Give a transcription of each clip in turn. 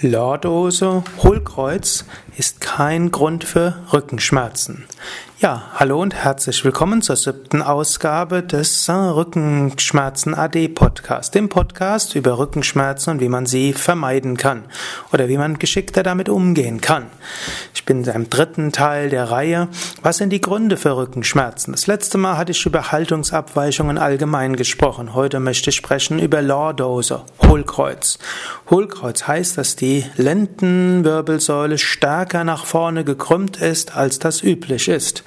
Lordose, Hohlkreuz ist kein Grund für Rückenschmerzen. Ja, hallo und herzlich willkommen zur siebten Ausgabe des Rückenschmerzen AD Podcast, dem Podcast über Rückenschmerzen und wie man sie vermeiden kann oder wie man geschickter damit umgehen kann. Ich bin im dritten Teil der Reihe. Was sind die Gründe für Rückenschmerzen? Das letzte Mal hatte ich über Haltungsabweichungen allgemein gesprochen. Heute möchte ich sprechen über Lordose, Hohlkreuz. Hohlkreuz heißt, dass die Lendenwirbelsäule stärker nach vorne gekrümmt ist, als das üblich ist.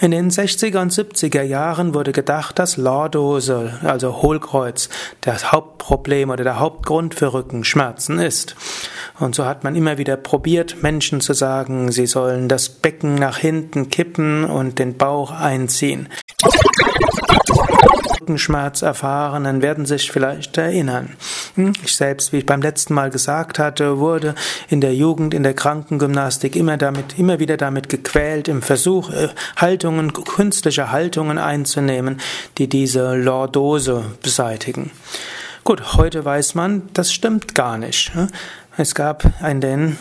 In den 60er und 70er Jahren wurde gedacht, dass Lordose, also Hohlkreuz, das Hauptproblem oder der Hauptgrund für Rückenschmerzen ist. Und so hat man immer wieder probiert, Menschen zu sagen, sie sollen das Becken nach hinten kippen und den Bauch einziehen. Rückenschmerz erfahrenen werden sich vielleicht erinnern. Hm, ich selbst, wie ich beim letzten Mal gesagt hatte, wurde in der Jugend, in der Krankengymnastik immer damit, immer wieder damit gequält, im Versuch, äh, Haltungen, künstliche Haltungen einzunehmen, die diese Lordose beseitigen. Gut, heute weiß man, das stimmt gar nicht. Es gab in den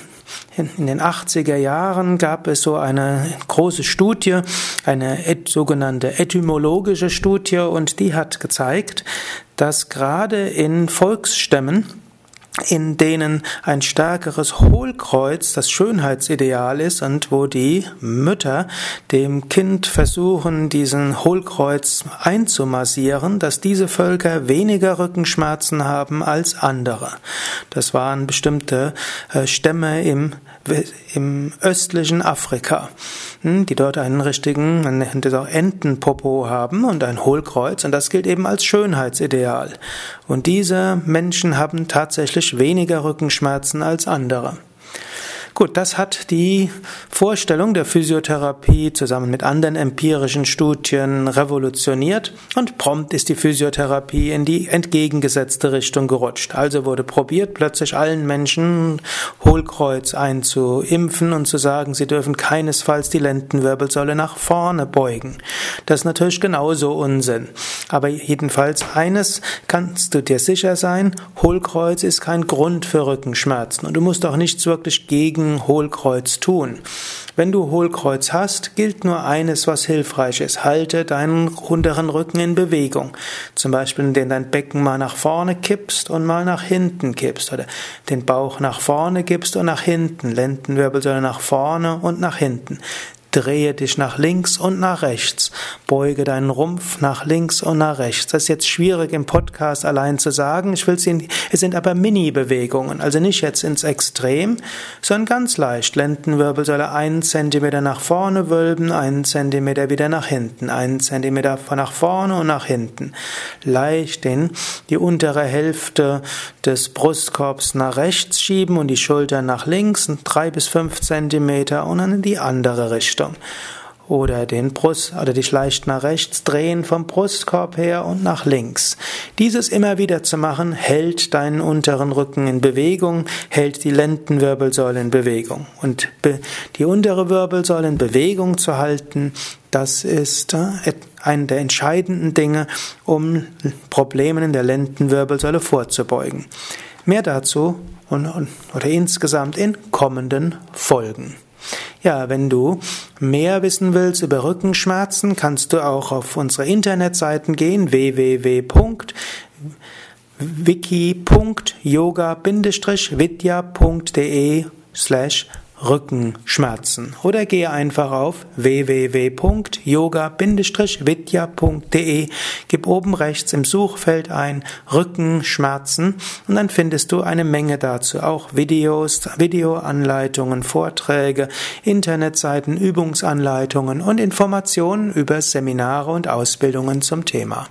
in den 80er Jahren gab es so eine große Studie, eine sogenannte etymologische Studie, und die hat gezeigt, dass gerade in Volksstämmen in denen ein stärkeres Hohlkreuz das Schönheitsideal ist und wo die Mütter dem Kind versuchen, diesen Hohlkreuz einzumassieren, dass diese Völker weniger Rückenschmerzen haben als andere. Das waren bestimmte äh, Stämme im im östlichen Afrika, hm, die dort einen richtigen, man nennt es auch Entenpopo haben und ein Hohlkreuz und das gilt eben als Schönheitsideal. Und diese Menschen haben tatsächlich weniger Rückenschmerzen als andere. Gut, das hat die Vorstellung der Physiotherapie zusammen mit anderen empirischen Studien revolutioniert und prompt ist die Physiotherapie in die entgegengesetzte Richtung gerutscht. Also wurde probiert, plötzlich allen Menschen Hohlkreuz einzuimpfen und zu sagen, sie dürfen keinesfalls die Lendenwirbelsäule nach vorne beugen. Das ist natürlich genauso Unsinn. Aber jedenfalls eines kannst du dir sicher sein, Hohlkreuz ist kein Grund für Rückenschmerzen und du musst auch nichts wirklich gegen gegen Hohlkreuz tun. Wenn du Hohlkreuz hast, gilt nur eines, was hilfreich ist. Halte deinen unteren Rücken in Bewegung. Zum Beispiel, indem dein Becken mal nach vorne kippst und mal nach hinten kippst. Oder den Bauch nach vorne gibst und nach hinten. Lendenwirbelsäule nach vorne und nach hinten. Drehe dich nach links und nach rechts. Beuge deinen Rumpf nach links und nach rechts. Das ist jetzt schwierig im Podcast allein zu sagen. Ich will sie, es sind aber Mini-Bewegungen. Also nicht jetzt ins Extrem, sondern ganz leicht. Lendenwirbelsäule einen Zentimeter nach vorne wölben, einen Zentimeter wieder nach hinten, einen Zentimeter nach vorne und nach hinten. Leicht den, die untere Hälfte des Brustkorbs nach rechts schieben und die Schultern nach links, drei bis fünf Zentimeter und dann in die andere Richtung. Richtung. Oder den Brust, oder dich leicht nach rechts drehen vom Brustkorb her und nach links. Dieses immer wieder zu machen, hält deinen unteren Rücken in Bewegung, hält die Lendenwirbelsäule in Bewegung. Und die untere Wirbelsäule in Bewegung zu halten, das ist äh, eine der entscheidenden Dinge, um Problemen in der Lendenwirbelsäule vorzubeugen. Mehr dazu und, oder insgesamt in kommenden Folgen. Ja, wenn du mehr wissen willst über Rückenschmerzen, kannst du auch auf unsere Internetseiten gehen www.wiki.yoga-vidya.de slash Rückenschmerzen. Oder gehe einfach auf www.yoga-vidya.de, gib oben rechts im Suchfeld ein Rückenschmerzen und dann findest du eine Menge dazu. Auch Videos, Videoanleitungen, Vorträge, Internetseiten, Übungsanleitungen und Informationen über Seminare und Ausbildungen zum Thema.